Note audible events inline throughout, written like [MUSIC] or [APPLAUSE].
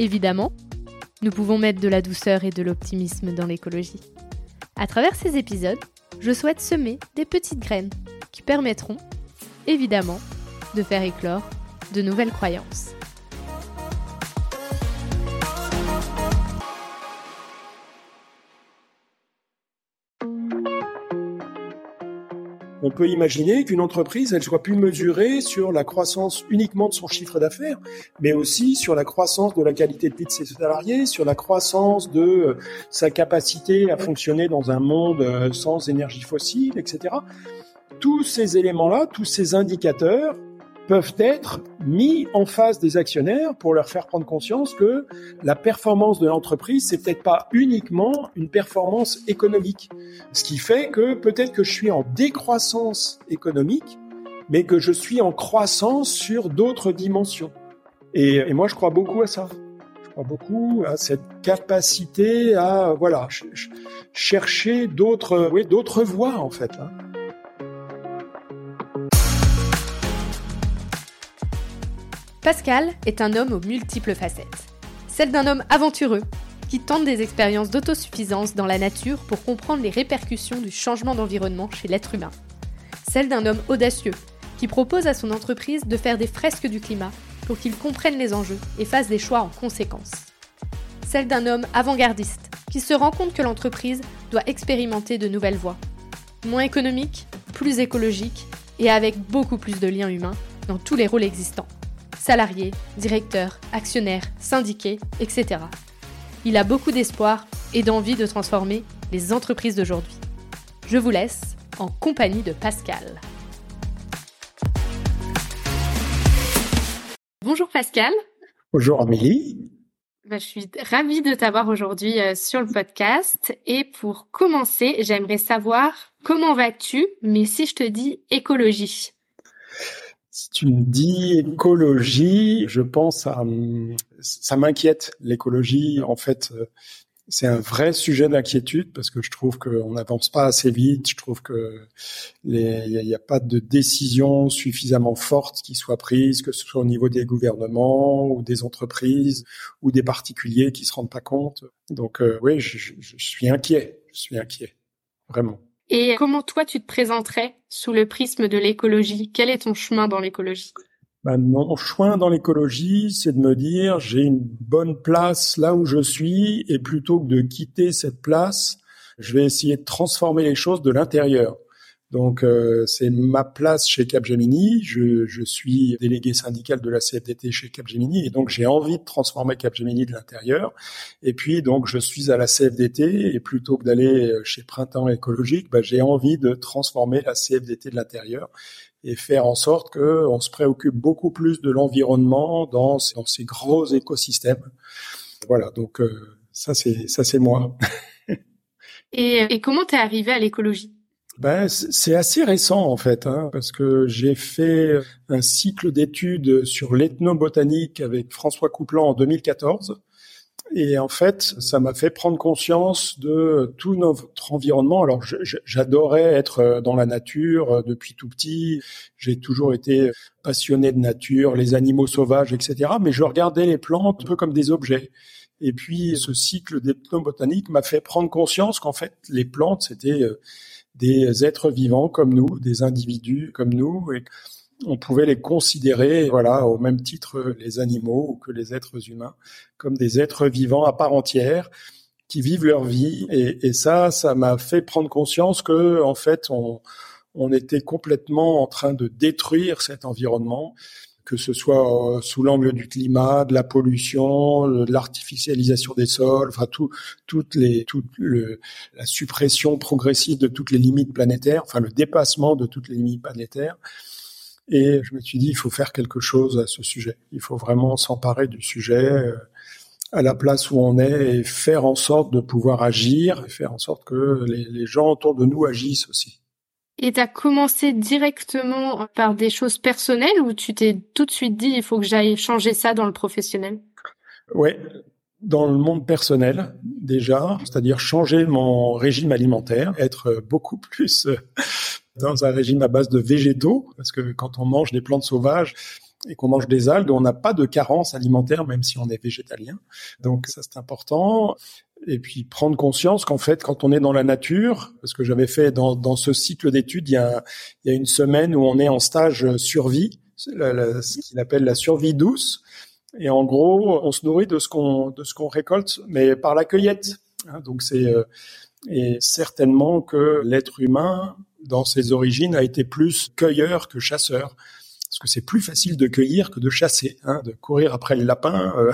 Évidemment, nous pouvons mettre de la douceur et de l'optimisme dans l'écologie. À travers ces épisodes, je souhaite semer des petites graines qui permettront, évidemment, de faire éclore de nouvelles croyances. On peut imaginer qu'une entreprise, elle soit plus mesurée sur la croissance uniquement de son chiffre d'affaires, mais aussi sur la croissance de la qualité de vie de ses salariés, sur la croissance de euh, sa capacité à fonctionner dans un monde euh, sans énergie fossile, etc. Tous ces éléments-là, tous ces indicateurs, peuvent être mis en face des actionnaires pour leur faire prendre conscience que la performance de l'entreprise, c'est peut-être pas uniquement une performance économique. Ce qui fait que peut-être que je suis en décroissance économique, mais que je suis en croissance sur d'autres dimensions. Et, moi, je crois beaucoup à ça. Je crois beaucoup à cette capacité à, voilà, chercher d'autres, voies, en fait. Hein. Pascal est un homme aux multiples facettes. Celle d'un homme aventureux, qui tente des expériences d'autosuffisance dans la nature pour comprendre les répercussions du changement d'environnement chez l'être humain. Celle d'un homme audacieux, qui propose à son entreprise de faire des fresques du climat pour qu'il comprenne les enjeux et fasse des choix en conséquence. Celle d'un homme avant-gardiste, qui se rend compte que l'entreprise doit expérimenter de nouvelles voies, moins économiques, plus écologiques et avec beaucoup plus de liens humains dans tous les rôles existants salariés, directeurs, actionnaires, syndiqués, etc. Il a beaucoup d'espoir et d'envie de transformer les entreprises d'aujourd'hui. Je vous laisse en compagnie de Pascal. Bonjour Pascal. Bonjour Amélie. Bah, je suis ravie de t'avoir aujourd'hui euh, sur le podcast. Et pour commencer, j'aimerais savoir comment vas-tu, mais si je te dis écologie? Si tu me dis écologie, je pense à ça m'inquiète l'écologie. En fait, c'est un vrai sujet d'inquiétude parce que je trouve qu'on n'avance pas assez vite. Je trouve que il n'y a, pas de décision suffisamment forte qui soit prise, que ce soit au niveau des gouvernements ou des entreprises ou des particuliers qui se rendent pas compte. Donc euh, oui, je suis inquiet. Je suis inquiet, vraiment. Et comment toi, tu te présenterais sous le prisme de l'écologie? Quel est ton chemin dans l'écologie? Ben, Mon chemin dans l'écologie, c'est de me dire, j'ai une bonne place là où je suis, et plutôt que de quitter cette place, je vais essayer de transformer les choses de l'intérieur. Donc euh, c'est ma place chez Capgemini. Je, je, suis délégué syndical de la CFDT chez Capgemini et donc j'ai envie de transformer Capgemini de l'intérieur. Et puis donc je suis à la CFDT et plutôt que d'aller chez Printemps écologique, bah, j'ai envie de transformer la CFDT de l'intérieur et faire en sorte que on se préoccupe beaucoup plus de l'environnement dans, dans, ces gros écosystèmes. Voilà, donc euh, ça c'est ça c'est moi. [LAUGHS] et, et comment t'es arrivé à l'écologie? Ben, c'est assez récent en fait, hein, parce que j'ai fait un cycle d'études sur l'ethnobotanique avec François Couplan en 2014. Et en fait, ça m'a fait prendre conscience de tout notre environnement. Alors, j'adorais être dans la nature depuis tout petit. J'ai toujours été passionné de nature, les animaux sauvages, etc. Mais je regardais les plantes un peu comme des objets. Et puis, ce cycle d'ethnobotanique m'a fait prendre conscience qu'en fait, les plantes, c'était des êtres vivants comme nous, des individus comme nous, et on pouvait les considérer, voilà, au même titre les animaux que les êtres humains, comme des êtres vivants à part entière qui vivent leur vie. Et, ça, ça m'a fait prendre conscience que, en fait, on était complètement en train de détruire cet environnement que ce soit euh, sous l'angle du climat, de la pollution, de l'artificialisation des sols, enfin tout, toutes les, toute le, la suppression progressive de toutes les limites planétaires, enfin le dépassement de toutes les limites planétaires. Et je me suis dit, il faut faire quelque chose à ce sujet. Il faut vraiment s'emparer du sujet euh, à la place où on est et faire en sorte de pouvoir agir, et faire en sorte que les, les gens autour de nous agissent aussi. Et tu as commencé directement par des choses personnelles ou tu t'es tout de suite dit, il faut que j'aille changer ça dans le professionnel? Ouais, dans le monde personnel déjà, c'est-à-dire changer mon régime alimentaire, être beaucoup plus [LAUGHS] dans un régime à base de végétaux, parce que quand on mange des plantes sauvages et qu'on mange des algues, on n'a pas de carence alimentaire même si on est végétalien. Donc ça c'est important. Et puis prendre conscience qu'en fait, quand on est dans la nature, parce que j'avais fait dans, dans ce cycle d'études, il il y a une semaine où on est en stage survie, ce qu'il appelle la survie douce. Et en gros, on se nourrit de ce qu'on de récolte, mais par la cueillette. Hein. donc c'est euh, et certainement que l'être humain, dans ses origines, a été plus cueilleur que chasseur, parce que c'est plus facile de cueillir que de chasser. Hein, de courir après le lapin, euh,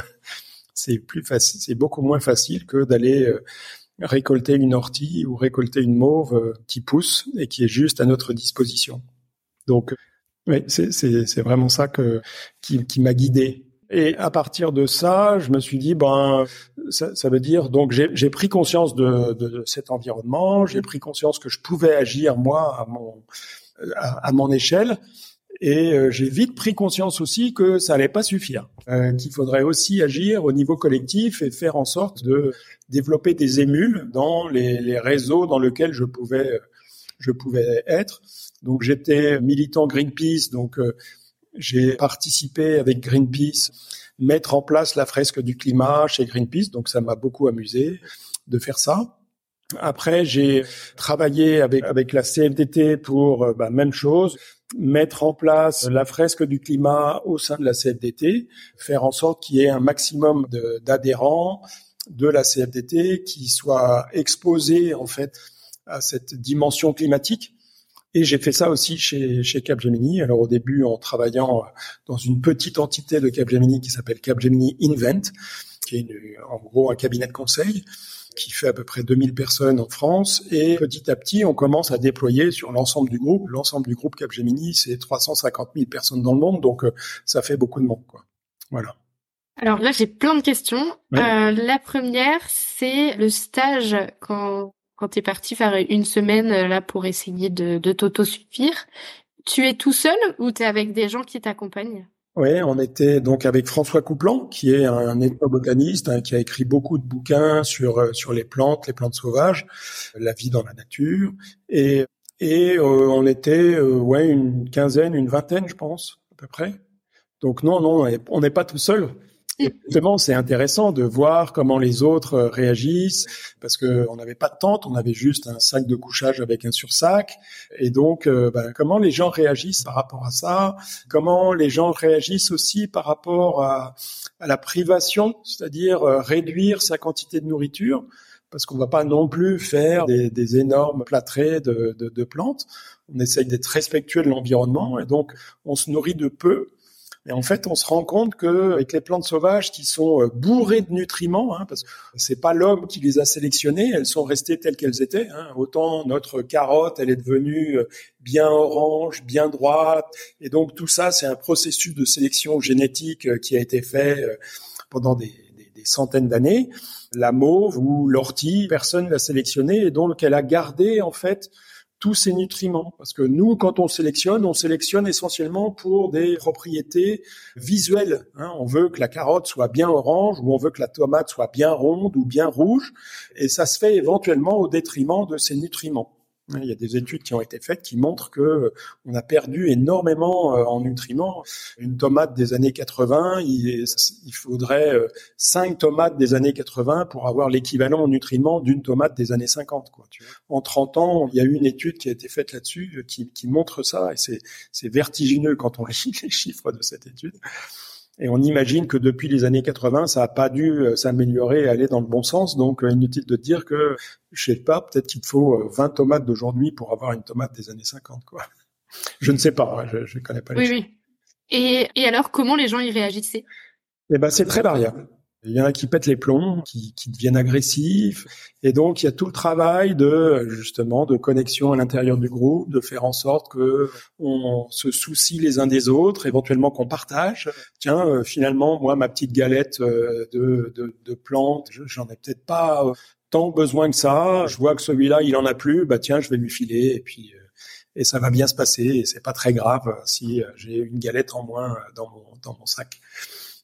c'est plus facile, c'est beaucoup moins facile que d'aller euh, récolter une ortie ou récolter une mauve qui pousse et qui est juste à notre disposition. Donc, oui, c'est vraiment ça qui, m'a guidé et à partir de ça, je me suis dit, ben, ça, veut dire, donc j'ai pris conscience de, de, cet environnement, j'ai pris conscience que je pouvais agir moi à mon à, mon échelle, et euh, j'ai vite pris conscience aussi que ça allait pas suffire, euh, qu'il faudrait aussi agir au niveau collectif et faire en sorte de développer des émules dans les, les réseaux dans lesquels je pouvais je pouvais être. Donc j'étais militant Greenpeace, donc euh, j'ai participé avec Greenpeace mettre en place la fresque du climat chez Greenpeace, donc ça m'a beaucoup amusé de faire ça. Après, j'ai travaillé avec avec la CFDT pour euh, bah, même chose, mettre en place la fresque du climat au sein de la CFDT, faire en sorte qu'il y ait un maximum d'adhérents de, la CFDT qui soient exposés en fait à cette dimension climatique et j'ai fait ça aussi chez Capgemini. Alors au début, en travaillant dans une petite entité de Capgemini qui s'appelle Capgemini Invent, qui est en gros un cabinet de conseil qui fait à peu près 2000 personnes en France. Et petit à petit, on commence à déployer sur l'ensemble du groupe. L'ensemble du groupe Capgemini, c'est 350 000 personnes dans le monde, donc euh, ça fait beaucoup de monde. Quoi. Voilà. Alors là, j'ai plein de questions. Euh, la première, c'est le stage quand quand tu es parti faire une semaine euh, là pour essayer de, de t'auto-suffire, tu es tout seul ou tu es avec des gens qui t'accompagnent? Oui, on était donc avec François Couplan, qui est un ethnobotaniste hein, qui a écrit beaucoup de bouquins sur euh, sur les plantes, les plantes sauvages, la vie dans la nature, et et euh, on était ouais une quinzaine, une vingtaine, je pense à peu près. Donc non, non, on n'est pas tout seul. C'est intéressant de voir comment les autres euh, réagissent, parce que on n'avait pas de tente, on avait juste un sac de couchage avec un sursac, et donc euh, ben, comment les gens réagissent par rapport à ça, comment les gens réagissent aussi par rapport à, la privation, c'est-à-dire euh, réduire sa quantité de nourriture, parce qu'on va pas non plus faire des, énormes plâtrés de, de, de plantes. On essaye d'être respectueux de l'environnement, et donc on se nourrit de peu et en fait, on se rend compte que avec les plantes sauvages qui sont euh, bourrées de nutriments, hein, parce que c'est pas l'homme qui les a sélectionnées, elles sont restées telles qu'elles étaient. Hein. Autant notre carotte, elle est devenue euh, bien orange, bien droite, et donc tout ça, c'est un processus de sélection génétique euh, qui a été fait pendant des, des, centaines d'années. La mauve ou l'ortie, personne l'a sélectionnée, et donc elle a gardé en fait tous ces nutriments. Parce que nous, quand on sélectionne, on sélectionne essentiellement pour des propriétés visuelles. Hein. On veut que la carotte soit bien orange ou on veut que la tomate soit bien ronde ou bien rouge. Et ça se fait éventuellement au détriment de ces nutriments. Il y a des études qui ont été faites qui montrent que euh, on a perdu énormément euh, en nutriments. Une tomate des années 80, il, faudrait euh, cinq tomates des années 80 pour avoir l'équivalent en nutriments d'une tomate des années 50. Quoi, En 30 ans, il y a eu une étude qui a été faite là-dessus qui, qui montre ça et c'est vertigineux quand on [LAUGHS] lit les chiffres de cette étude. Et on imagine que depuis les années 80, ça n'a pas dû euh, s'améliorer et aller dans le bon sens. Donc, euh, inutile de dire que, je sais pas, peut-être qu'il faut 20 euh, tomates d'aujourd'hui pour avoir une tomate des années 50, quoi. [LAUGHS] Je ne sais pas, hein, je ne connais pas les Oui, oui. Et, et alors, comment les gens y réagissaient? Eh ben, c'est très variable. Il y en a qui pètent les plombs, qui, qui deviennent agressifs. Et donc, il y a tout le travail de, justement, de connexion à l'intérieur du groupe, de faire en sorte que on se soucie les uns des autres, éventuellement qu'on partage. Tiens, euh, finalement, moi, ma petite galette euh, de, de, de plantes, j'en ai peut-être pas euh, tant besoin que ça. Je vois que celui-là, il en a plus. Bah, tiens, je vais lui filer. Et puis, et ça va bien se passer. Et c'est pas très grave si j'ai une galette en moins dans mon, dans mon sac.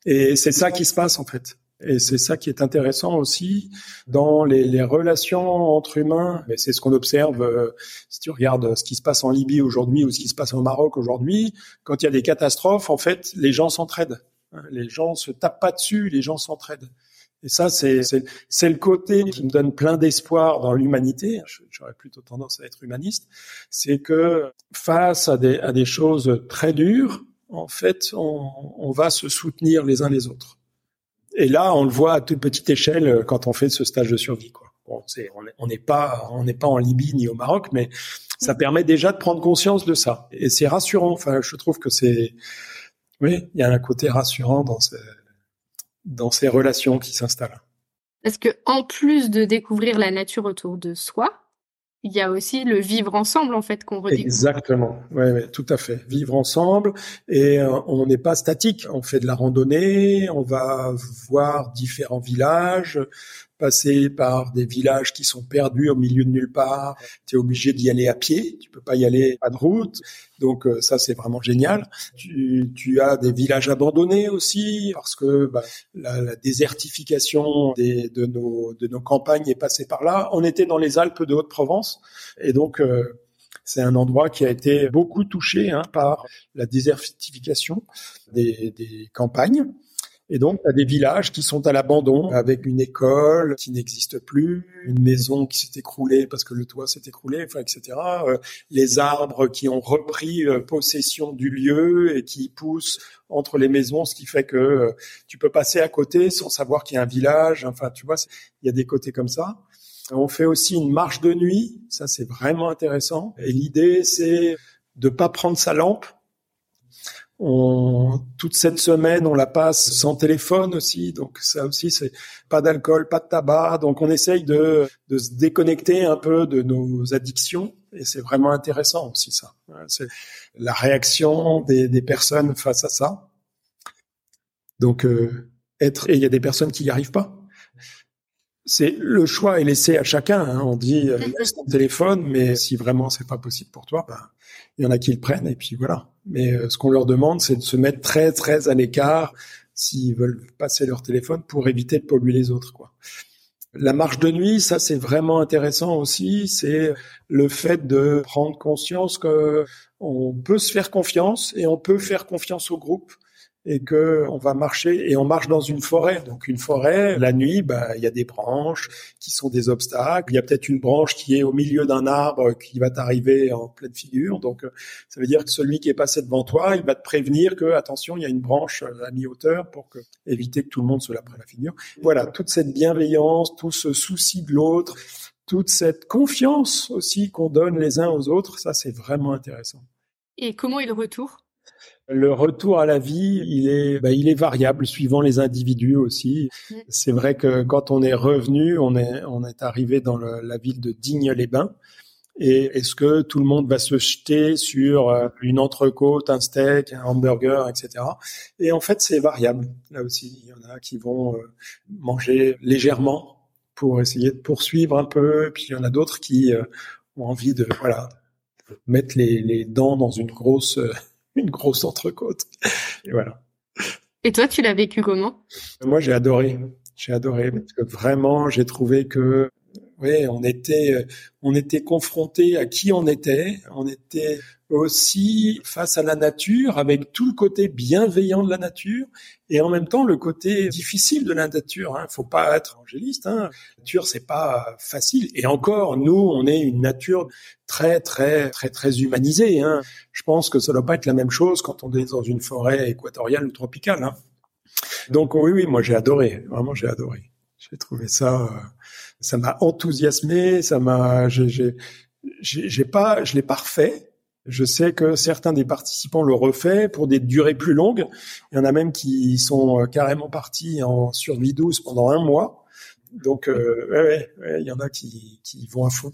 Et c'est ça qui se passe, en fait. Et c'est ça qui est intéressant aussi dans les, relations entre humains. Mais c'est ce qu'on observe euh, si tu regardes ce qui se passe en Libye aujourd'hui ou ce qui se passe au Maroc aujourd'hui. Quand il y a des catastrophes, en fait, les gens s'entraident. Les gens se tapent pas dessus, les gens s'entraident. Et ça, c'est le côté qui me donne plein d'espoir dans l'humanité. J'aurais plutôt tendance à être humaniste. C'est que face à des choses très dures, en fait, on va se soutenir les uns les autres. Et là, on le voit à toute petite échelle euh, quand on fait ce stage de survie. Quoi. Bon, on n'est pas, on n'est pas en Libye ni au Maroc, mais ça permet déjà de prendre conscience de ça. Et c'est rassurant. Enfin, je trouve que c'est, oui, il y a un côté rassurant dans ces, dans ces relations qui s'installent. Parce que en plus de découvrir la nature autour de soi, il y a aussi le vivre ensemble en fait qu'on redécouvre. Exactement, ouais, ouais, tout à fait. Vivre ensemble et euh, on n'est pas statique. On fait de la randonnée, on va voir différents villages, passer par des villages qui sont perdus au milieu de nulle part. Tu es obligé d'y aller à pied, tu peux pas y aller à de route. Donc euh, ça c'est vraiment génial. Tu, as des villages abandonnés aussi parce que bah, la, désertification des, de, nos, de nos campagnes est passée par là. On était dans les Alpes de Haute-Provence et donc euh, c'est un endroit qui a été beaucoup touché hein, par la désertification des campagnes. Et donc, tu as des villages qui sont à l'abandon, avec une école qui n'existe plus, une maison qui s'est écroulée parce que le toit s'est écroulé, enfin, etc. Euh, les arbres qui ont repris euh, possession du lieu et qui poussent entre les maisons, ce qui fait que euh, tu peux passer à côté sans savoir qu'il y a un village. Enfin, tu vois, il y a des côtés comme ça. On fait aussi une marche de nuit, ça c'est vraiment intéressant. Et l'idée, c'est de pas prendre sa lampe, on, toute cette semaine, on la passe sans téléphone aussi, donc ça aussi, c'est pas d'alcool, pas de tabac, donc on essaye de, de se déconnecter un peu de nos addictions, et c'est vraiment intéressant aussi ça. C'est la réaction des, des, personnes face à ça. Donc euh, être, et il y a des personnes qui n'y arrivent pas. C'est le choix est laissé à chacun. Hein. On dit euh, laisse ton téléphone, mais si vraiment c'est pas possible pour toi, ben il y en a qui le prennent et puis voilà. Mais euh, ce qu'on leur demande, c'est de se mettre très très à l'écart s'ils veulent passer leur téléphone pour éviter de polluer les autres, quoi. La marche de nuit, ça c'est vraiment intéressant aussi. C'est le fait de prendre conscience que on peut se faire confiance et on peut faire confiance au groupe et que on va marcher et on marche dans une forêt. Donc une forêt, la nuit, bah il y a des branches qui sont des obstacles. Il y a peut-être une branche qui est au milieu d'un arbre qui va t'arriver en pleine figure. Donc ça veut dire que celui qui est passé devant toi, il va te prévenir que attention, il y a une branche à mi-hauteur pour éviter que tout le monde se la prenne la figure. Voilà, toute cette bienveillance, tout ce souci de l'autre, toute cette confiance aussi qu'on donne les uns aux autres, ça c'est vraiment intéressant. Et comment est le retour? Le retour à la vie, il est, bah, il est variable suivant les individus aussi. Mm. C'est vrai que quand on est revenu, on est, on est arrivé dans le, la ville de Digne-les-Bains. Et est-ce que tout le monde va se jeter sur euh, une entrecôte, un steak, un hamburger, etc. Et en fait, c'est variable. Là aussi, il y en a qui vont euh, manger légèrement pour essayer de poursuivre un peu. Puis il y en a d'autres qui euh, ont envie de, voilà, mettre les, les dents dans une grosse [LAUGHS] une grosse entrecôte. Et voilà. Et toi, tu l'as vécu comment? Moi, j'ai adoré. J'ai adoré parce que vraiment, j'ai trouvé que on était on était confronté à qui on était. On était aussi face à la nature avec tout le côté bienveillant de la nature et en même temps le côté difficile de la nature. Hein. Faut pas être angéliste. Hein. La nature c'est pas facile. Et encore, nous, on est une nature très très très très humanisée. Hein. Je pense que ça doit pas être la même chose quand on est dans une forêt équatoriale ou tropicale. Hein. Donc oui, oui, moi j'ai adoré. Vraiment, j'ai adoré. J'ai trouvé ça, euh, ça m'a enthousiasmé. Ça m'a, j'ai, j'ai, j'ai pas, je l'ai pas refait Je sais que certains des participants le refait pour des durées plus longues. Il y en a même qui sont carrément partis en survie douce pendant un mois. Donc, euh, ouais, ouais, il y en a qui, qui vont à fond.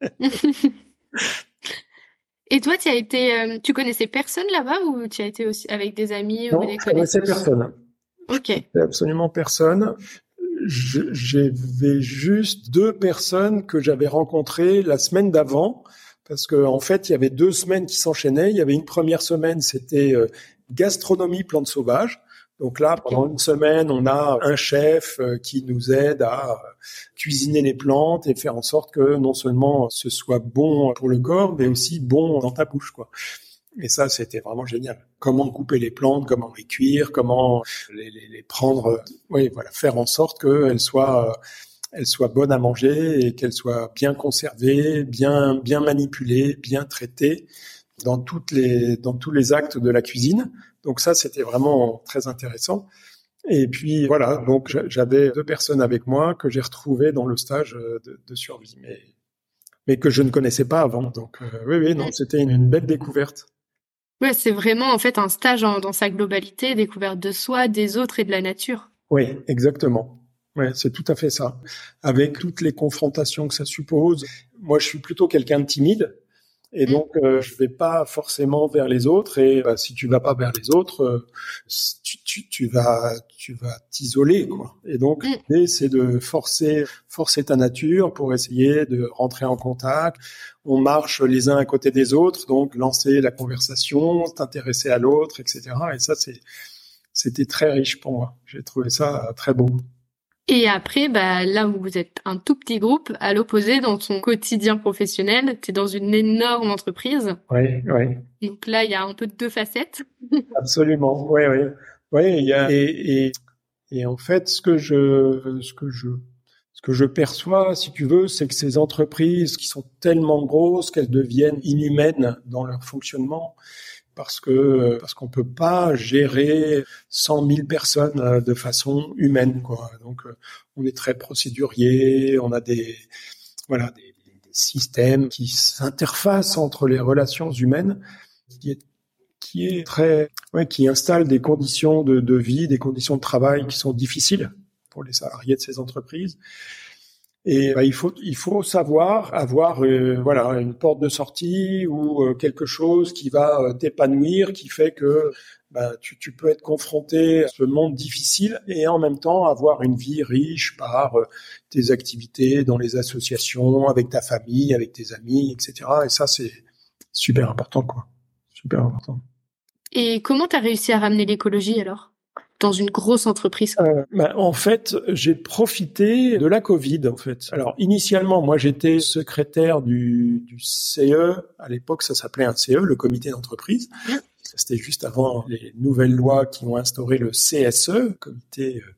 [LAUGHS] Et toi, tu as été, euh, tu connaissais personne là-bas ou tu as été aussi avec des amis non, ou des je connaissais personne. Ok. Absolument personne. J'avais juste deux personnes que j'avais rencontrées la semaine d'avant, parce qu'en en fait, il y avait deux semaines qui s'enchaînaient. Il y avait une première semaine, c'était euh, gastronomie plantes sauvages. Donc là, pendant une semaine, on a un chef euh, qui nous aide à cuisiner les plantes et faire en sorte que non seulement ce soit bon pour le corps, mais aussi bon dans ta bouche, quoi. Et ça, c'était vraiment génial. Comment couper les plantes, comment les cuire, comment les, les, les prendre, oui, voilà, faire en sorte qu'elles soient, elles soient bonnes à manger et qu'elles soient bien conservées, bien, bien manipulées, bien traitées dans toutes les, dans tous les actes de la cuisine donc ça, c'était vraiment très intéressant. Et puis voilà, donc j'avais deux personnes avec moi que j'ai retrouvées dans le stage euh, de, survie, mais mais que je ne connaissais pas avant. Donc euh, oui, oui, non, c'était une, belle découverte. Ouais, c'est vraiment en fait un stage dans sa globalité, découverte de soi, des autres et de la nature. Oui, exactement. Ouais, c'est tout à fait ça. Avec toutes les confrontations que ça suppose. Moi, je suis plutôt quelqu'un de timide. Et mm. donc, euh, je vais pas forcément vers les autres. Et bah, si tu vas pas vers les autres, euh, tu, tu, tu, vas, tu vas t'isoler, quoi. Et donc, mm. l'idée, c'est de forcer, forcer ta nature pour essayer de rentrer en contact. On marche les uns à côté des autres, donc lancer la conversation, t'intéresser à l'autre, etc. Et ça, c'est, c'était très riche pour moi. J'ai trouvé ça très beau. Et après, bah, là où vous êtes un tout petit groupe, à l'opposé, dans ton quotidien professionnel, tu es dans une énorme entreprise. Oui, oui. Donc là, il y a un peu de deux facettes. [LAUGHS] Absolument, oui, oui. Oui, il y a, et, et, et, en fait, ce que je, ce que je, ce que je perçois, si tu veux, c'est que ces entreprises qui sont tellement grosses qu'elles deviennent inhumaines dans leur fonctionnement, parce que parce qu'on peut pas gérer 100 000 personnes euh, de façon humaine quoi. Donc euh, on est très procédurier, on a des voilà des, des systèmes qui s'interfacent entre les relations humaines qui est qui est très ouais, qui installe des conditions de, de vie, des conditions de travail qui sont difficiles pour les salariés de ces entreprises et bah, il faut il faut savoir avoir euh, voilà une porte de sortie ou euh, quelque chose qui va euh, t'épanouir, qui fait que bah, tu, tu, peux être confronté à ce monde difficile et en même temps avoir une vie riche par tes activités dans les associations, avec ta famille, avec tes amis, etc. Et ça c'est super important quoi, super important. Et comment tu as réussi à ramener l'écologie alors? Dans une grosse entreprise euh, bah, En fait, j'ai profité de la Covid. En fait, alors initialement, moi, j'étais secrétaire du, CE. À l'époque, ça s'appelait un CE, le comité d'entreprise. C'était juste avant les nouvelles lois qui ont instauré le CSE, comité euh,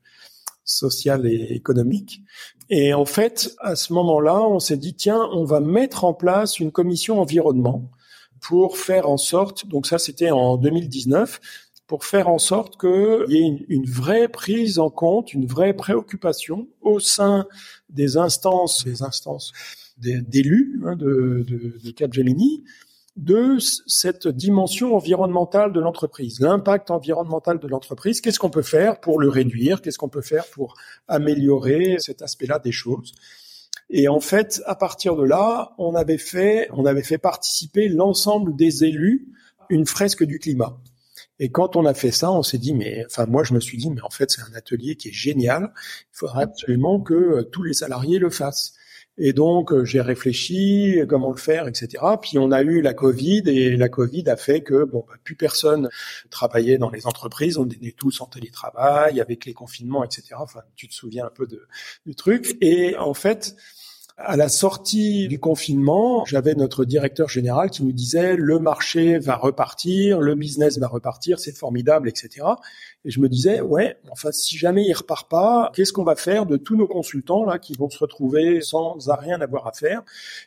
social et économique. Et en fait, à ce moment-là, on s'est dit tiens, on va mettre en place une commission environnement pour faire en sorte, donc ça c'était en 2019, pour faire en sorte qu'il y ait une, vraie prise en compte, une vraie préoccupation au sein des instances, des instances d'élus hein, de, de, de de cette dimension environnementale de l'entreprise, l'impact environnemental de l'entreprise, qu'est-ce qu'on peut faire pour le réduire, qu'est-ce qu'on peut faire pour améliorer cet aspect-là des choses? Et en fait, à partir de là, on avait fait, on avait fait participer l'ensemble des élus une fresque du climat. Et quand on a fait ça, on s'est dit, mais enfin moi je me suis dit, mais en fait c'est un atelier qui est génial. Il faudrait absolument que euh, tous les salariés le fassent. Et donc euh, j'ai réfléchi comment le faire, etc. Puis on a eu la Covid et la Covid a fait que bon bah, plus personne travaillait dans les entreprises, on était tous en télétravail avec les confinements, etc. Enfin tu te souviens un peu de, du truc. Et en fait à la sortie du confinement, j'avais notre directeur général qui nous disait le marché va repartir, le business va repartir, c'est formidable, etc. Et je me disais ouais, enfin si jamais il repart pas, qu'est-ce qu'on va faire de tous nos consultants là qui vont se retrouver sans rien avoir à faire?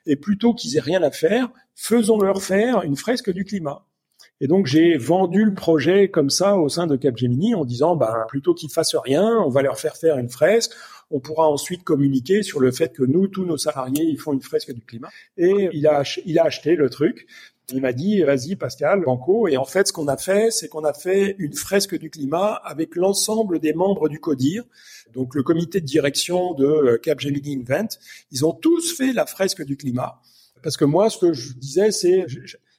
Et plutôt qu'ils aient rien à faire, faisons-leur faire une fresque du climat. Et donc j'ai vendu le projet comme ça au sein de Capgemini en disant ben plutôt qu'ils fassent rien, on va leur faire faire une fresque on pourra ensuite communiquer sur le fait que nous, tous nos salariés, ils font une fresque du climat. Et il a, il a acheté le truc. Il m'a dit, vas-y Pascal, Banco. Et en fait, ce qu'on a fait, c'est qu'on a fait une fresque du climat avec l'ensemble des membres du CODIR, donc le comité de direction de euh, Capgemini Invent. Ils ont tous fait la fresque du climat. Parce que moi, ce que je disais, c'est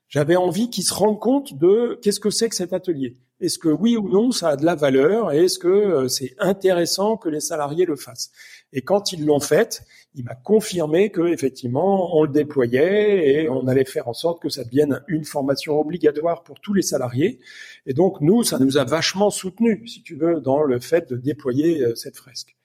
j'avais envie qu'ils se rendent compte de qu'est-ce que c'est que cet atelier. Est-ce que oui ou non, ça a de la valeur et est-ce que euh, c'est intéressant que les salariés le fassent? Et quand ils l'ont fait, il m'a confirmé que effectivement on le déployait et on allait faire en sorte que ça devienne une formation obligatoire pour tous les salariés. Et donc nous, ça nous a vachement soutenu, si tu veux, dans le fait de déployer euh, cette fresque.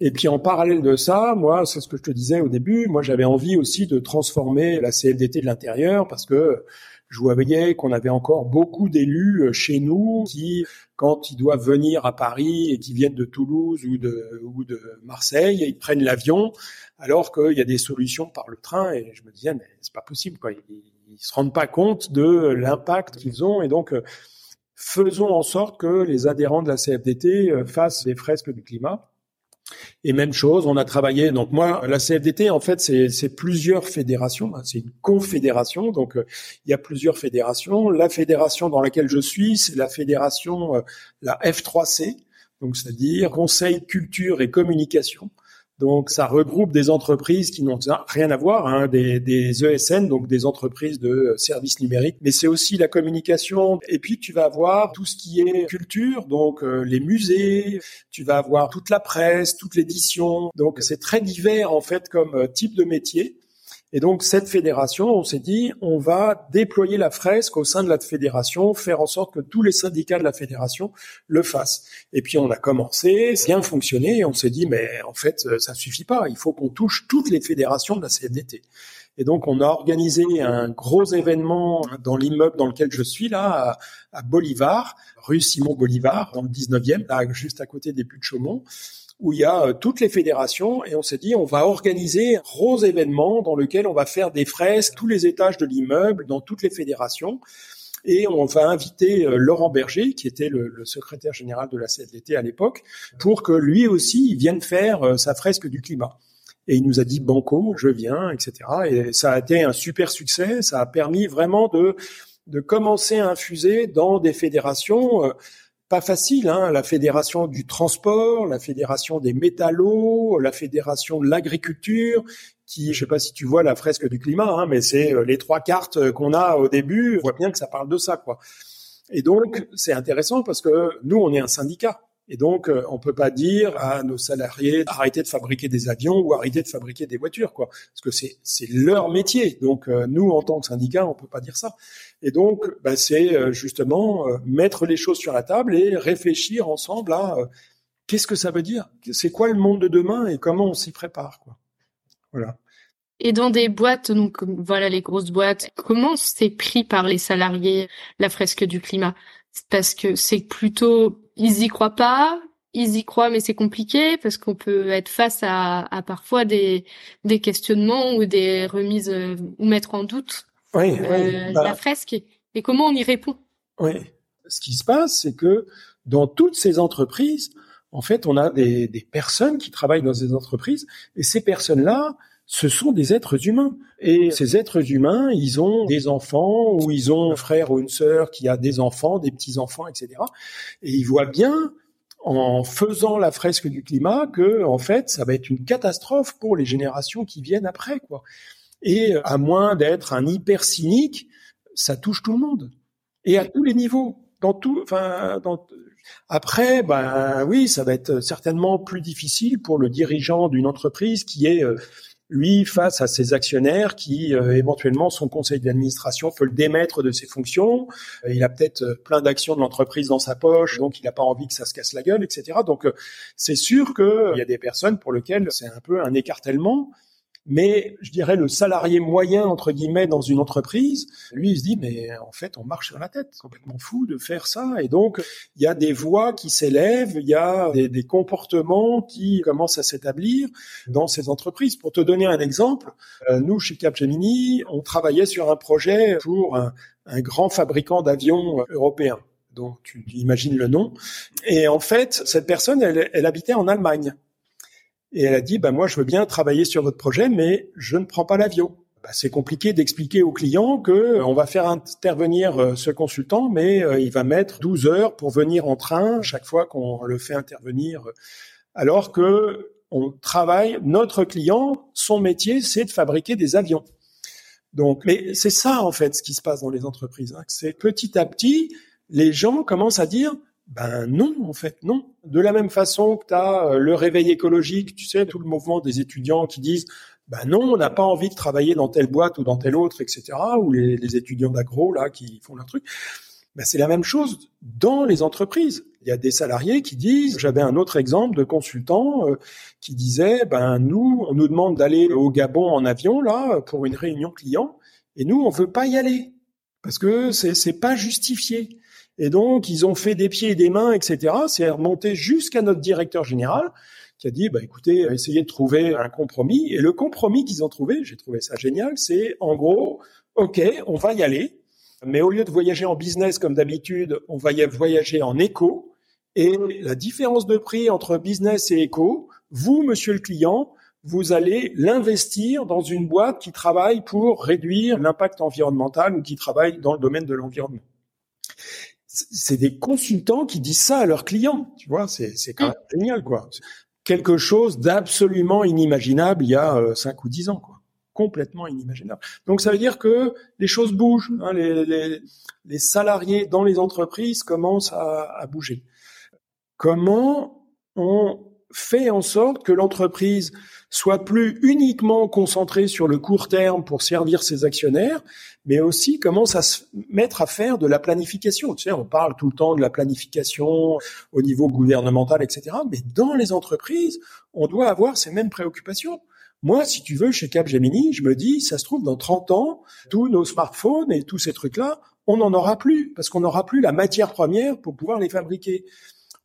Et puis en parallèle de ça, moi, c'est ce que je te disais au début, moi j'avais envie aussi de transformer la CFDT de l'intérieur parce que je voyais qu'on avait encore beaucoup d'élus euh, chez nous qui, quand ils doivent venir à Paris et qui viennent de Toulouse ou de, ou de Marseille, ils prennent l'avion, alors qu'il y a des solutions par le train. Et je me disais, mais c'est pas possible, quoi. Ils, ils se rendent pas compte de l'impact qu'ils ont. Et donc, euh, faisons en sorte que les adhérents de la CFDT euh, fassent des fresques du climat. Et même chose, on a travaillé. Donc moi, la CFDT, en fait, c'est plusieurs fédérations. Hein, c'est une confédération. Donc euh, il y a plusieurs fédérations. La fédération dans laquelle je suis, c'est la fédération, euh, la F3C. Donc c'est-à-dire Conseil Culture et Communication. Donc ça regroupe des entreprises qui n'ont rien à voir, hein, des, des, ESN, donc des entreprises de services numériques, mais c'est aussi la communication. Et puis tu vas avoir tout ce qui est culture, donc euh, les musées, tu vas avoir toute la presse, toute l'édition. Donc c'est très divers en fait comme euh, type de métier. Et donc cette fédération, on s'est dit, on va déployer la fresque au sein de la fédération, faire en sorte que tous les syndicats de la fédération le fassent. Et puis on a commencé, bien fonctionné, et on s'est dit, mais en fait, ça suffit pas, il faut qu'on touche toutes les fédérations de la CFDT. Et donc, on a organisé un gros événement dans l'immeuble dans lequel je suis, là, à, Bolivar, rue Simon Bolivar, dans le 19e, là, juste à côté des Puits de Chaumont où il y a euh, toutes les fédérations et on s'est dit on va organiser un gros événement dans lequel on va faire des fresques tous les étages de l'immeuble dans toutes les fédérations et on va inviter euh, Laurent Berger qui était le, secrétaire général de la CFDT à l'époque pour que lui aussi vienne faire euh, sa fresque du climat. Et il nous a dit banco, je viens, etc. Et ça a été un super succès. Ça a permis vraiment de de commencer à infuser dans des fédérations pas facile, hein, la fédération du transport, la fédération des métallos, la fédération de l'agriculture, qui, je sais pas si tu vois la fresque du climat, hein, mais c'est euh, les trois cartes euh, qu'on a au début, on voit bien que ça parle de ça, quoi. Et donc, c'est intéressant parce que nous, on est un syndicat. Et donc, euh, on peut pas dire à nos salariés arrêtez de fabriquer des avions ou arrêtez de fabriquer des voitures, quoi, parce que c'est c'est leur métier. Donc, euh, nous, en tant que syndicat, on peut pas dire ça. Et donc, bah, c'est euh, justement mettre les choses sur la table et réfléchir ensemble à qu'est-ce que ça veut dire, c'est quoi le monde de demain et comment on s'y prépare, quoi? Voilà. Et dans des boîtes, donc voilà les grosses boîtes, comment c'est pris par les salariés la fresque du climat? Parce que c'est plutôt ils y croient pas, ils y croient mais c'est compliqué parce qu'on peut être face à, à parfois des, des questionnements ou des remises euh, ou mettre en doute oui, euh, bah la fresque. Et comment on y répond? Oui, ce qui se passe, c'est que dans toutes ces entreprises, en fait, on a des, des personnes qui travaillent dans ces entreprises et ces personnes-là, ce sont des êtres humains. Et ces êtres humains, ils ont des enfants ou ils ont un frère ou une sœur qui a des enfants, des petits-enfants, etc. Et ils voient bien en faisant la fresque du climat que en fait ça va être une catastrophe pour les générations qui viennent après quoi. Et à moins d'être un hyper cynique, ça touche tout le monde et à tous les niveaux, dans tout enfin dans après, ben oui, ça va être certainement plus difficile pour le dirigeant d'une entreprise qui est euh, lui, face à ses actionnaires qui euh, éventuellement son conseil d'administration peut le démettre de ses fonctions, euh, il a peut-être euh, plein d'actions de l'entreprise dans sa poche, donc il n'a pas envie que ça se casse la gueule, etc. Donc c'est sûr qu'il y a des personnes pour lesquelles c'est un peu un écartèlement. Mais je dirais le salarié moyen entre guillemets dans une entreprise, lui il se dit mais en fait on marche sur la tête, complètement fou de faire ça. Et donc il y a des voix qui s'élèvent, il y a des, comportements qui commencent à s'établir dans ces entreprises. Pour te donner un exemple, euh, nous chez Capgemini, on travaillait sur un projet pour un, grand fabricant d'avions européen. Donc tu imagines le nom. Et en fait cette personne elle habitait en Allemagne. Et elle a dit, bah, moi, je veux bien travailler sur votre projet, mais je ne prends pas l'avion. bah, c'est compliqué d'expliquer au client que on va faire intervenir ce consultant, mais il va mettre 12 heures pour venir en train chaque fois qu'on le fait intervenir, alors que on travaille, notre client, son métier, c'est de fabriquer des avions. Donc, mais c'est ça en fait ce qui se passe dans les entreprises. Hein. C'est petit à petit, les gens commencent à dire, ben non, en fait, non. De la même façon que tu as euh, le réveil écologique, tu sais, tout le mouvement des étudiants qui disent, ben non, on n'a pas envie de travailler dans telle boîte ou dans telle autre, etc. Ou les, étudiants d'agro là qui font leur truc. Ben, c'est la même chose dans les entreprises. Il y a des salariés qui disent, j'avais un autre exemple de consultant euh, qui disait, ben nous, on nous demande d'aller au Gabon en avion là pour une réunion client, et nous, on veut pas y aller parce que c'est pas justifié. Et donc, ils ont fait des pieds et des mains, etc. C'est remonté jusqu'à notre directeur général qui a dit, bah, écoutez, essayez de trouver un compromis. Et le compromis qu'ils ont trouvé, j'ai trouvé ça génial, c'est en gros, OK, on va y aller, mais au lieu de voyager en business comme d'habitude, on va y voyager en éco. Et la différence de prix entre business et éco, vous, monsieur le client, vous allez l'investir dans une boîte qui travaille pour réduire l'impact environnemental ou qui travaille dans le domaine de l'environnement. C'est des consultants qui disent ça à leurs clients, tu vois, c'est même génial, quoi. Quelque chose d'absolument inimaginable il y a euh, cinq ou dix ans, quoi complètement inimaginable. Donc ça veut dire que les choses bougent, hein, les, salariés dans les entreprises commencent à bouger. Comment on fait en sorte que l'entreprise soit plus uniquement concentrée sur le court terme pour servir ses actionnaires, mais aussi commence à se mettre à faire de la planification. Tu sais, on parle tout le temps de la planification au niveau gouvernemental, etc. Mais dans les entreprises, on doit avoir ces mêmes préoccupations. Moi, si tu veux, chez Capgemini, je me dis, ça se trouve, dans 30 ans, tous nos smartphones et tous ces trucs-là, on n'en aura plus, parce qu'on n'aura plus la matière première pour pouvoir les fabriquer.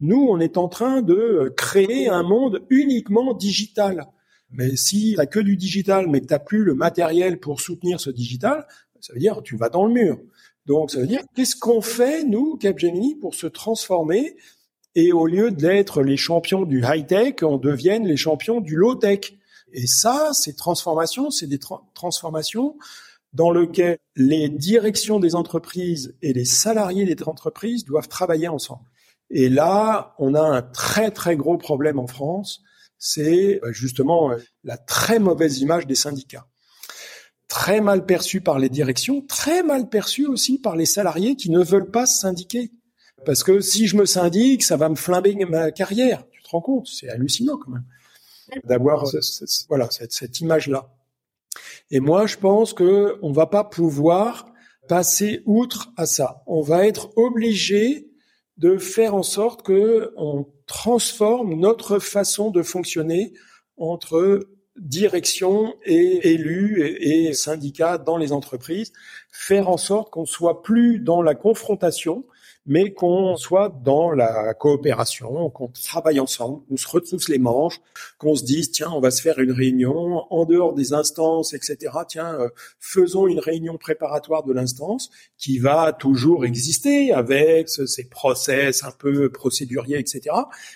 Nous, on est en train de créer un monde uniquement digital. Mais si t'as que du digital, mais que t'as plus le matériel pour soutenir ce digital, ça veut dire tu vas dans le mur. Donc, ça veut dire qu'est-ce qu'on fait nous, Capgemini, pour se transformer et au lieu d'être les champions du high tech, on devienne les champions du low tech. Et ça, ces transformations, c'est des transformations dans lesquelles les directions des entreprises et les salariés des entreprises doivent travailler ensemble. Et là, on a un très très gros problème en France, c'est euh, justement euh, la très mauvaise image des syndicats. Très mal perçue par les directions, très mal perçue aussi par les salariés qui ne veulent pas se syndiquer. Parce que si je me syndique, ça va me flamber ma carrière. Tu te rends compte? C'est hallucinant quand même d'avoir voilà cette, cette image-là. Et moi, je pense que on va pas pouvoir passer outre à ça. On va être obligé de faire en sorte que on transforme notre façon de fonctionner entre direction et élus et, syndicats dans les entreprises, faire en sorte qu'on soit plus dans la confrontation, mais qu'on soit dans la coopération, qu'on travaille ensemble, qu'on se retrousse les manches, qu'on se dise tiens on va se faire une réunion en dehors des instances, etc. Tiens euh, faisons une réunion préparatoire de l'instance qui va toujours exister avec ces process un peu procéduriers, etc.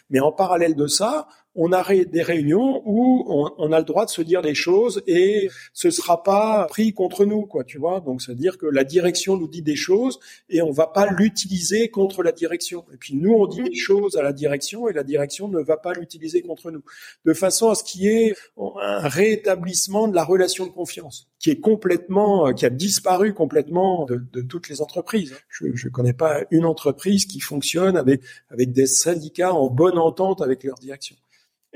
Mais en parallèle de ça, on a des réunions où on, a le droit de se dire des choses et ce sera pas pris contre nous, quoi, tu vois. Donc, c'est à dire que la direction nous dit des choses et on va pas l'utiliser contre la direction. Et puis nous, on dit des choses à la direction et la direction ne va pas l'utiliser contre nous, de façon à ce qu'il y ait un rétablissement de la relation de confiance qui est complètement, qui a disparu complètement de, toutes les entreprises. Je ne connais pas une entreprise qui fonctionne avec des syndicats en bonne entente avec leur direction.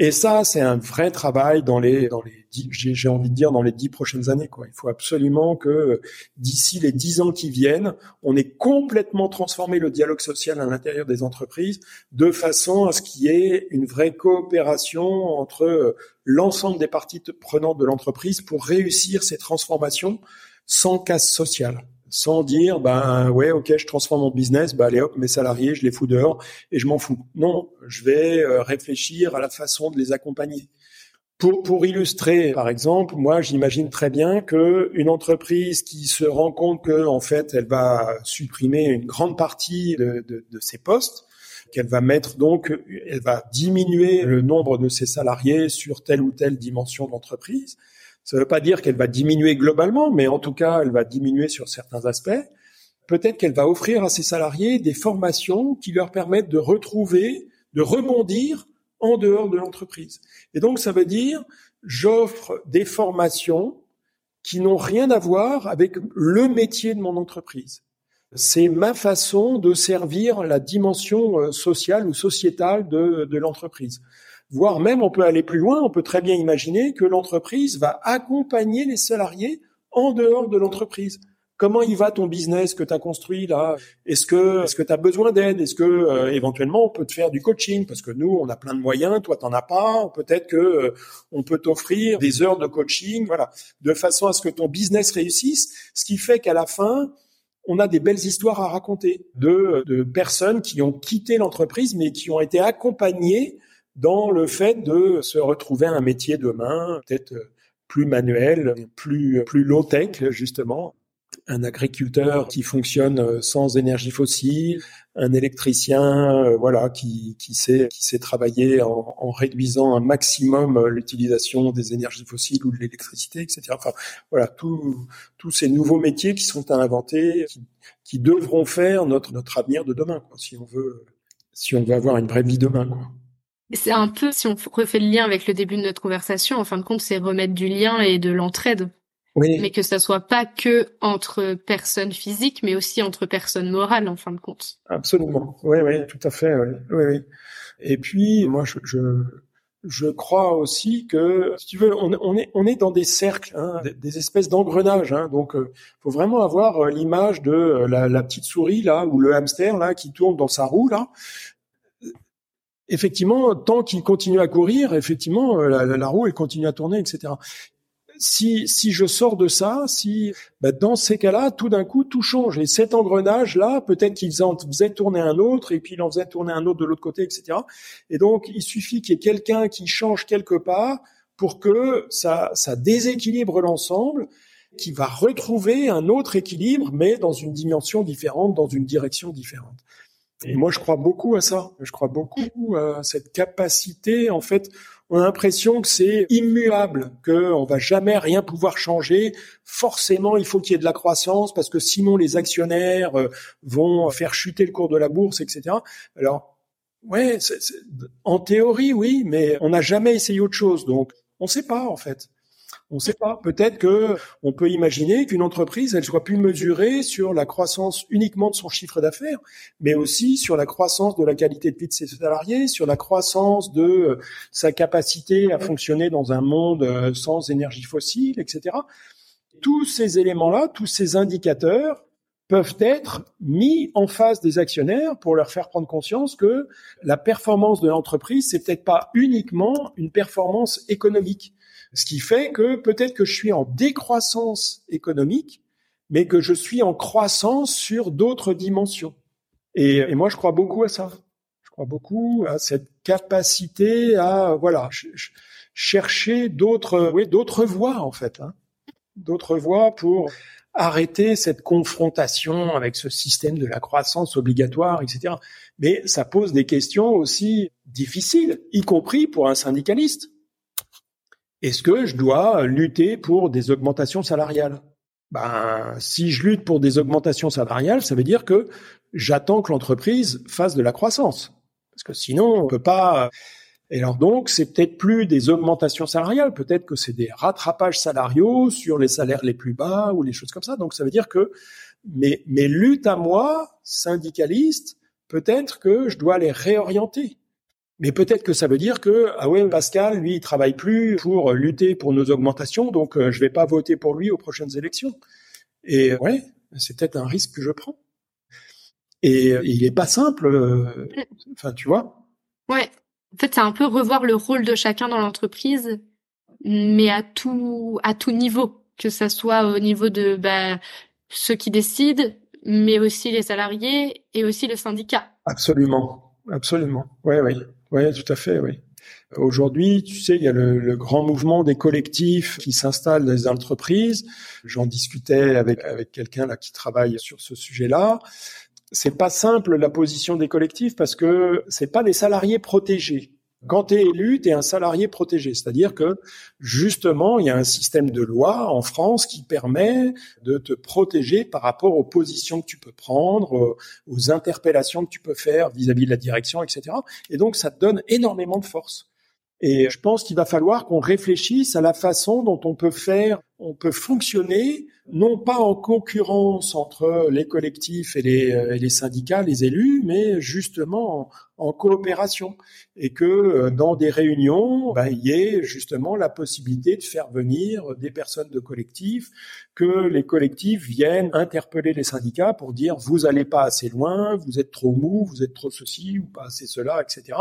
Et ça, c'est un vrai travail dans les, dans les, j'ai envie de dire dans les dix prochaines années. Quoi. Il faut absolument que d'ici les dix ans qui viennent, on ait complètement transformé le dialogue social à l'intérieur des entreprises de façon à ce qu'il y ait une vraie coopération entre l'ensemble des parties prenantes de l'entreprise pour réussir ces transformations sans casse sociale sans dire ben ouais ok je transforme mon business bah allez hop mes salariés je les fous dehors et je m'en fous. Non je vais euh, réfléchir à la façon de les accompagner. Pour, pour illustrer par exemple moi j'imagine très bien que une entreprise qui se rend compte que en fait elle va supprimer une grande partie de, de, de ses postes qu'elle va mettre donc elle va diminuer le nombre de ses salariés sur telle ou telle dimension d'entreprise Ça ne veut pas dire qu'elle va diminuer globalement, mais en tout cas, elle va diminuer sur certains aspects. Peut-être qu'elle va offrir à ses salariés des formations qui leur permettent de retrouver, de rebondir en dehors de l'entreprise. Et donc, ça veut dire, j'offre des formations qui n'ont rien à voir avec le métier de mon entreprise. C'est ma façon de servir la dimension euh, sociale ou sociétale de, de l'entreprise. Voire même, on peut aller plus loin, on peut très bien imaginer que l'entreprise va accompagner les salariés en dehors de l'entreprise. Comment il va ton business que tu as construit là? Est-ce que est-ce que tu as besoin d'aide? Est-ce que euh, éventuellement on peut te faire du coaching? Parce que nous on a plein de moyens, toi t'en as pas, peut-être que euh, on peut t'offrir des heures de coaching, voilà, de façon à ce que ton business réussisse, ce qui fait qu'à la fin on a des belles histoires à raconter de, de personnes qui ont quitté l'entreprise mais qui ont été accompagnées dans le fait de se retrouver un métier demain, peut-être plus manuel, plus plus low tech justement, un agriculteur qui fonctionne euh, sans énergie fossile, un électricien, euh, voilà, qui, qui sait qui sait travailler en, en réduisant un maximum euh, l'utilisation des énergies fossiles ou de l'électricité, etc. Enfin, voilà, tous ces nouveaux métiers qui sont à inventer, qui, qui, devront faire notre notre avenir de demain, quoi, si on veut si on veut avoir une vraie vie demain, quoi. C'est un peu, si on refait le lien avec le début de notre conversation, en fin de compte, c'est remettre du lien et de l'entraide mais que ça soit pas que entre personnes physiques, mais aussi entre personnes morales en fin de compte. Absolument. Oui, oui, tout à fait. Oui, oui. Et puis moi, je, je, je crois aussi que, si tu veux, on, on est on est dans des cercles, hein, des, espèces d'engrenages. Hein, donc, euh, faut vraiment avoir euh, l'image de euh, la, la, petite souris là ou le hamster là qui tourne dans sa roue là effectivement, tant qu'il continue à courir, effectivement, la, la, roue elle continue à tourner, etc si, si je sors de ça, si bah, dans ces cas-là, tout d'un coup, tout change. Et cet engrenage-là, peut-être qu'ils en faisaient tourner un autre, et puis il en faisait tourner un autre de l'autre côté, etc. Et donc, il suffit qu'il y ait quelqu'un qui change quelque part pour que ça, ça déséquilibre l'ensemble, qui va retrouver un autre équilibre, mais dans une dimension différente, dans une direction différente. Et moi, je crois beaucoup à ça. Je crois beaucoup à cette capacité, en fait, on a l'impression que c'est immuable, qu'on va jamais rien pouvoir changer. Forcément, il faut qu'il y ait de la croissance parce que sinon les actionnaires euh, vont faire chuter le cours de la bourse, etc. Alors, ouais, en théorie, oui, mais on n'a jamais essayé autre chose, donc on ne sait pas en fait. On ne sait pas. Peut-être que on peut imaginer qu'une entreprise, elle soit plus mesurée sur la croissance uniquement de son chiffre d'affaires, mais aussi sur la croissance de la qualité de vie de ses salariés, sur la croissance de euh, sa capacité à fonctionner dans un monde euh, sans énergie fossile, etc. Tous ces éléments-là, tous ces indicateurs peuvent être mis en face des actionnaires pour leur faire prendre conscience que la performance de l'entreprise, c'est peut-être pas uniquement une performance économique ce qui fait que peut-être que je suis en décroissance économique, mais que je suis en croissance sur d'autres dimensions. Et, moi, je crois beaucoup à ça. Je crois beaucoup à cette capacité à voilà chercher d'autres oui, d'autres voies en fait, hein. d'autres voies pour arrêter cette confrontation avec ce système de la croissance obligatoire, etc. Mais ça pose des questions aussi difficiles, y compris pour un syndicaliste. Est-ce que je dois lutter pour des augmentations salariales? Ben, si je lutte pour des augmentations salariales, ça veut dire que j'attends que l'entreprise fasse de la croissance, parce que sinon on peut pas. Et alors donc, c'est peut-être plus des augmentations salariales, peut-être que c'est des rattrapages salariaux sur les salaires les plus bas ou les choses comme ça. Donc ça veut dire que mes, mes luttes à moi, syndicalistes, peut-être que je dois les réorienter. Mais peut-être que ça veut dire que ah ouais Pascal lui il travaille plus pour lutter pour nos augmentations donc euh, je vais pas voter pour lui aux prochaines élections. Et ouais, c'est peut-être un risque que je prends. Et, il est pas simple euh, enfin tu vois. Ouais. En fait, c'est un peu revoir le rôle de chacun dans l'entreprise mais à tout à tout niveau, que ça soit au niveau de bah, ceux qui décident mais aussi les salariés et aussi le syndicat. Absolument. Absolument. Ouais, ouais. Oui, tout à fait, oui. Aujourd'hui, tu sais, il y a le, grand mouvement des collectifs qui s'installent dans les entreprises. J'en discutais avec avec quelqu'un là qui travaille sur ce sujet-là. C'est pas simple la position des collectifs parce que c'est pas des salariés protégés. Quand tu es élu, tu es un salarié protégé, c'est-à-dire que justement, il y a un système de loi en France qui permet de te protéger par rapport aux positions que tu peux prendre, aux interpellations que tu peux faire vis-à-vis de la direction, etc. Et donc, ça te donne énormément de force. Et je pense qu'il va falloir qu'on réfléchisse à la façon dont on peut faire, on peut fonctionner non pas en concurrence entre les collectifs et les, euh, syndicats, les élus, mais justement en, coopération. Et que euh, dans des réunions, ben, il y ait justement la possibilité de faire venir des personnes de collectifs, que les collectifs viennent interpeller les syndicats pour dire vous allez pas assez loin, vous êtes trop mou, vous êtes trop ceci ou pas assez cela, etc.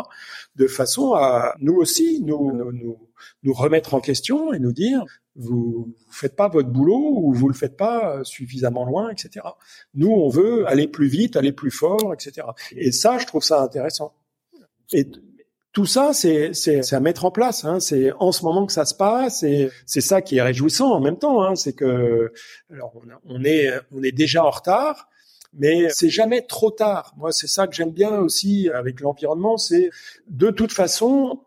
De façon à nous aussi nous remettre en question et nous dire vous faites pas votre boulot ou vous le faites pas suffisamment loin, etc. Nous, on veut aller plus vite, aller plus fort, etc. Et ça, je trouve ça intéressant. Et tout ça, c'est c'est à mettre en place. Hein. C'est en ce moment que ça se passe, et c'est ça qui est réjouissant en même temps. Hein. C'est que alors on, est on est déjà en retard, mais c'est jamais trop tard. Moi, c'est ça que j'aime bien aussi avec l'environnement, c'est de toute façon,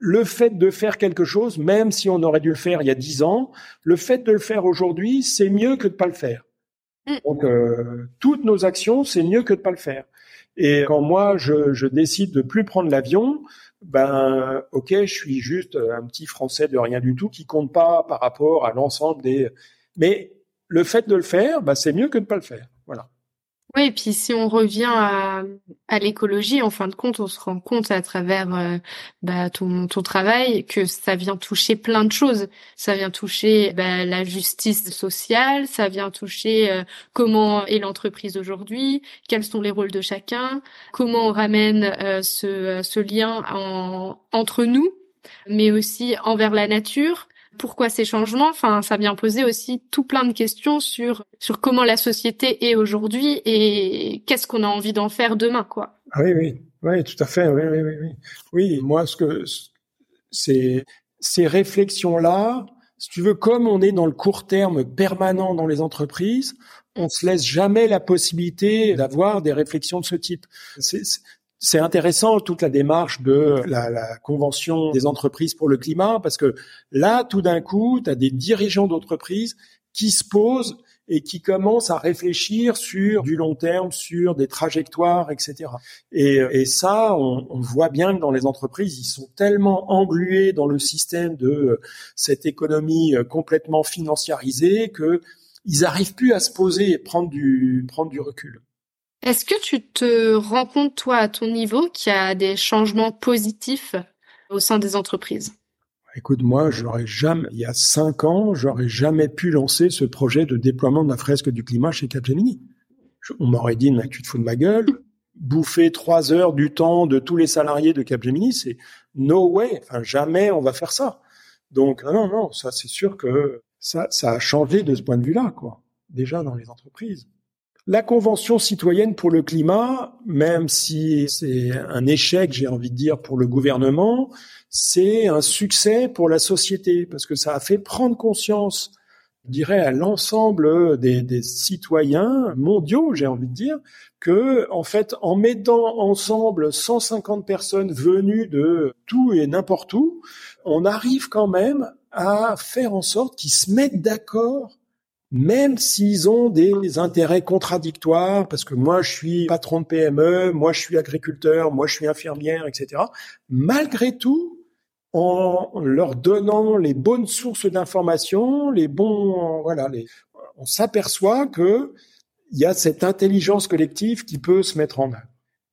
le fait de faire quelque chose, même si on aurait dû le faire il y a dix ans, le fait de le faire aujourd'hui, c'est mieux que de pas le faire. Mm. Donc, euh, toutes nos actions, c'est mieux que de pas le faire. Et quand moi, je, je décide de plus prendre l'avion, ben, ok, je suis juste un petit Français de rien du tout qui compte pas par rapport à l'ensemble des. Mais le fait de le faire, ben, c'est mieux que de pas le faire. Voilà. Oui, et puis si on revient à, à l'écologie, en fin de compte, on se rend compte à travers euh, bah, ton, ton travail que ça vient toucher plein de choses. Ça vient toucher bah, la justice sociale, ça vient toucher euh, comment est l'entreprise aujourd'hui, quels sont les rôles de chacun, comment on ramène euh, ce, ce lien en, entre nous, mais aussi envers la nature pourquoi ces changements Enfin, ça vient poser aussi tout plein de questions sur sur comment la société est aujourd'hui et qu'est-ce qu'on a envie d'en faire demain, quoi. Ah oui, oui, oui, tout à fait. Oui, oui, oui, oui. Oui, moi, ce que c'est ces réflexions-là, si tu veux, comme on est dans le court terme permanent dans les entreprises, on se laisse jamais la possibilité d'avoir des réflexions de ce type. C'est intéressant toute la démarche de la, convention des entreprises pour le climat parce que là, tout d'un coup, tu as des dirigeants d'entreprises qui se posent et qui commencent à réfléchir sur du long terme, sur des trajectoires, etc. Et, ça, on, voit bien que dans les entreprises, ils sont tellement englués dans le système de cette économie complètement financiarisée que ils plus à se poser et prendre du prendre du recul. Est-ce que tu te rends compte, toi, à ton niveau, qu'il y a des changements positifs au sein des entreprises? Écoute, moi, j'aurais jamais, il y a cinq ans, j'aurais jamais pu lancer ce projet de déploiement de la fresque du climat chez Capgemini. On m'aurait dit, tu te fous de ma gueule. Bouffer trois heures du temps de tous les salariés de Capgemini, c'est no way. Enfin, jamais on va faire ça. Donc, non, non, ça, c'est sûr que ça, ça a changé de ce point de vue-là, quoi. Déjà dans les entreprises. La Convention citoyenne pour le climat, même si c'est un échec, j'ai envie de dire, pour le gouvernement, c'est un succès pour la société, parce que ça a fait prendre conscience, je dirais, à l'ensemble des, citoyens mondiaux, j'ai envie de dire, que, en fait, en mettant ensemble 150 personnes venues de tout et n'importe où, on arrive quand même à faire en sorte qu'ils se mettent d'accord même s'ils ont des intérêts contradictoires, parce que moi je suis patron de PME, moi je suis agriculteur, moi je suis infirmière, etc. Malgré tout, en leur donnant les bonnes sources d'informations, les bons, voilà, on s'aperçoit que il y a cette intelligence collective qui peut se mettre en œuvre.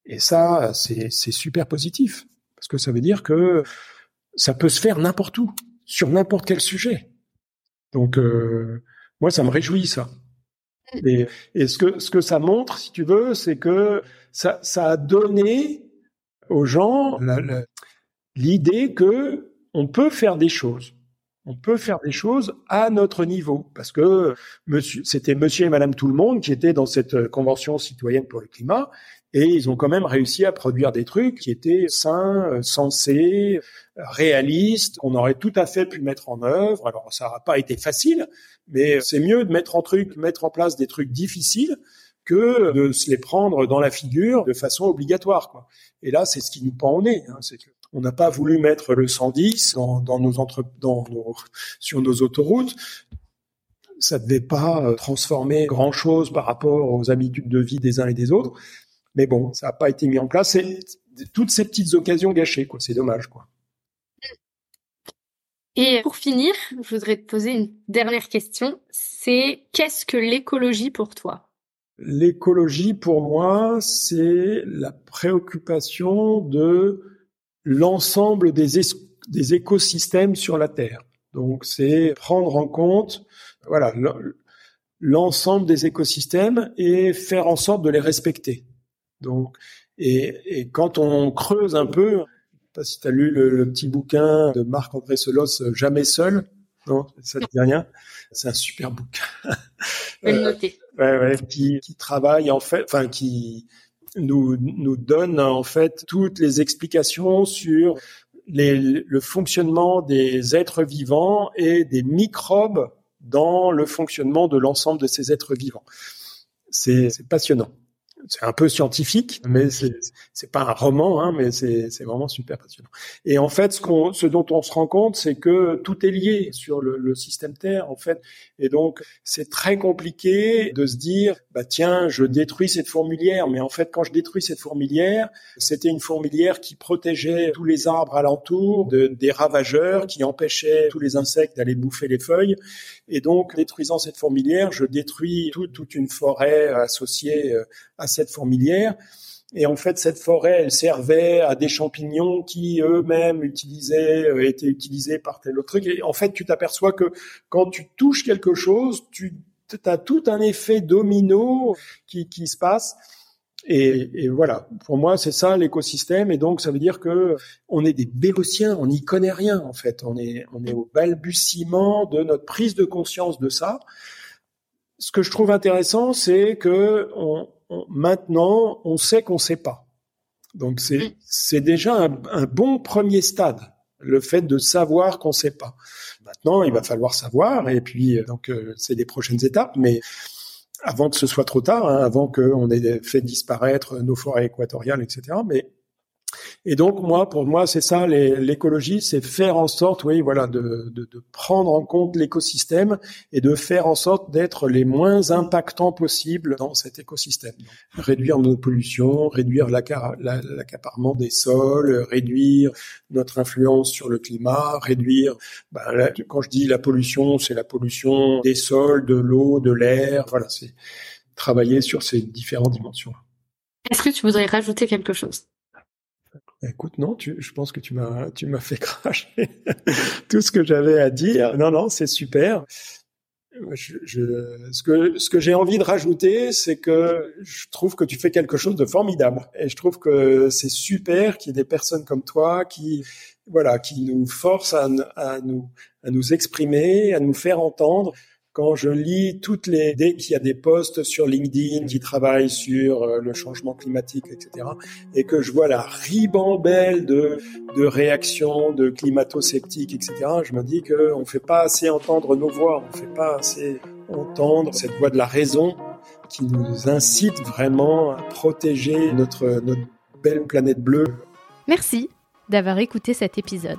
Et ça, c'est super positif, parce que ça veut dire que ça peut se faire n'importe où, sur n'importe quel sujet. Donc euh, moi, ça me réjouit ça. Et, et, ce que ce que ça montre, si tu veux, c'est que ça, ça a donné aux gens l'idée que on peut faire des choses. On peut faire des choses à notre niveau, parce que monsieur, c'était Monsieur et Madame tout le monde qui étaient dans cette convention citoyenne pour le climat, et ils ont quand même réussi à produire des trucs qui étaient sains, sensés, réalistes, qu'on aurait tout à fait pu mettre en œuvre. Alors ça n'a pas été facile, mais c'est mieux de mettre en truc, mettre en place des trucs difficiles que de se les prendre dans la figure de façon obligatoire. Quoi. Et là, c'est ce qui nous pend au nez. Hein, On n'a pas voulu mettre le 110 dans, dans nos entre, dans nos, [LAUGHS] sur nos autoroutes. Ça ne devait pas euh, transformer grand chose par rapport aux habitudes de vie des uns et des autres. Mais bon, ça n'a pas été mis en place. C'est toutes ces petites occasions gâchées, quoi. C'est dommage, quoi. Et pour finir, je voudrais te poser une dernière question. C'est qu'est-ce que l'écologie pour toi? L'écologie pour moi, c'est la préoccupation de l'ensemble des, des écosystèmes sur la Terre. Donc c'est prendre en compte voilà l'ensemble des écosystèmes et faire en sorte de les respecter. Donc et, et quand on creuse un peu, sais pas si tu as lu le, petit bouquin de Marc-André Selos, Jamais seul. Non, ça te dit rien. C'est un super bouquin. Je vais le noter. Euh, ouais, ouais, qui, qui travaille en fait, enfin qui nous nous donne en fait toutes les explications sur les, le fonctionnement des êtres vivants et des microbes dans le fonctionnement de l'ensemble de ces êtres vivants. C'est passionnant c'est un peu scientifique, mais c'est pas un roman, hein, mais c'est vraiment super passionnant. Et en fait, ce qu'on ce dont on se rend compte, c'est que tout est lié sur le, le système Terre, en fait. Et donc, c'est très compliqué de se dire, bah tiens, je détruis cette fourmilière, mais en fait, quand je détruis cette fourmilière, c'était une fourmilière qui protégeait tous les arbres alentours de, des ravageurs, qui empêchait tous les insectes d'aller bouffer les feuilles. Et donc, détruisant cette fourmilière, je détruis toute une forêt associée euh, à cette fourmilière. Et en fait, cette forêt, elle servait à des champignons qui eux-mêmes utilisaient, euh, étaient utilisés par tel autre truc. Et en fait, tu t'aperçois que quand tu touches quelque chose, tu as tout un effet domino qui, qui se passe. Et, et, voilà, pour moi, c'est ça l'écosystème. Et donc, ça veut dire que on est des bélotiens, on n'y connaît rien en fait. On est, on est au balbutiement de notre prise de conscience de ça. Ce que je trouve intéressant, c'est que on, maintenant, on sait qu'on sait pas. Donc, c'est, c'est déjà un, un, bon premier stade, le fait de savoir qu'on sait pas. Maintenant, il va falloir savoir, et puis donc euh, c'est des prochaines étapes, mais avant que ce soit trop tard, hein, avant qu'on ait fait disparaître nos forêts équatoriales, etc. Mais et donc moi, pour moi, c'est ça l'écologie, c'est faire en sorte, oui, voilà, de, prendre en compte l'écosystème et de faire en sorte d'être les moins impactants possibles dans cet écosystème. Réduire nos pollutions, réduire l'accaparement des sols, réduire notre influence sur le climat, réduire. Ben, quand je dis la pollution, c'est la pollution des sols, de l'eau, de l'air. Voilà, c'est travailler sur ces différentes dimensions. Est-ce que tu voudrais rajouter quelque chose? Écoute, non, tu, je pense que tu m'as, tu m'as fait [LAUGHS] cracher tout ce que j'avais à dire. Non, non, c'est super. Je, je, ce que, ce que j'ai envie de rajouter, c'est que je trouve que tu fais quelque chose de formidable. Et je trouve que c'est super qu'il y ait des personnes comme toi qui, voilà, qui nous forcent à, à nous, à nous exprimer, à nous faire entendre quand je lis toutes les, dès qu'il y a des posts sur LinkedIn qui travaillent sur euh, le changement climatique, etc., et que je vois la ribambelle de, de réactions, de climato-sceptiques, etc., je me dis qu'on ne fait pas assez entendre nos voix, on ne fait pas assez entendre cette voix de la raison qui nous incite vraiment à protéger notre, notre belle planète bleue. Merci d'avoir écouté cet épisode.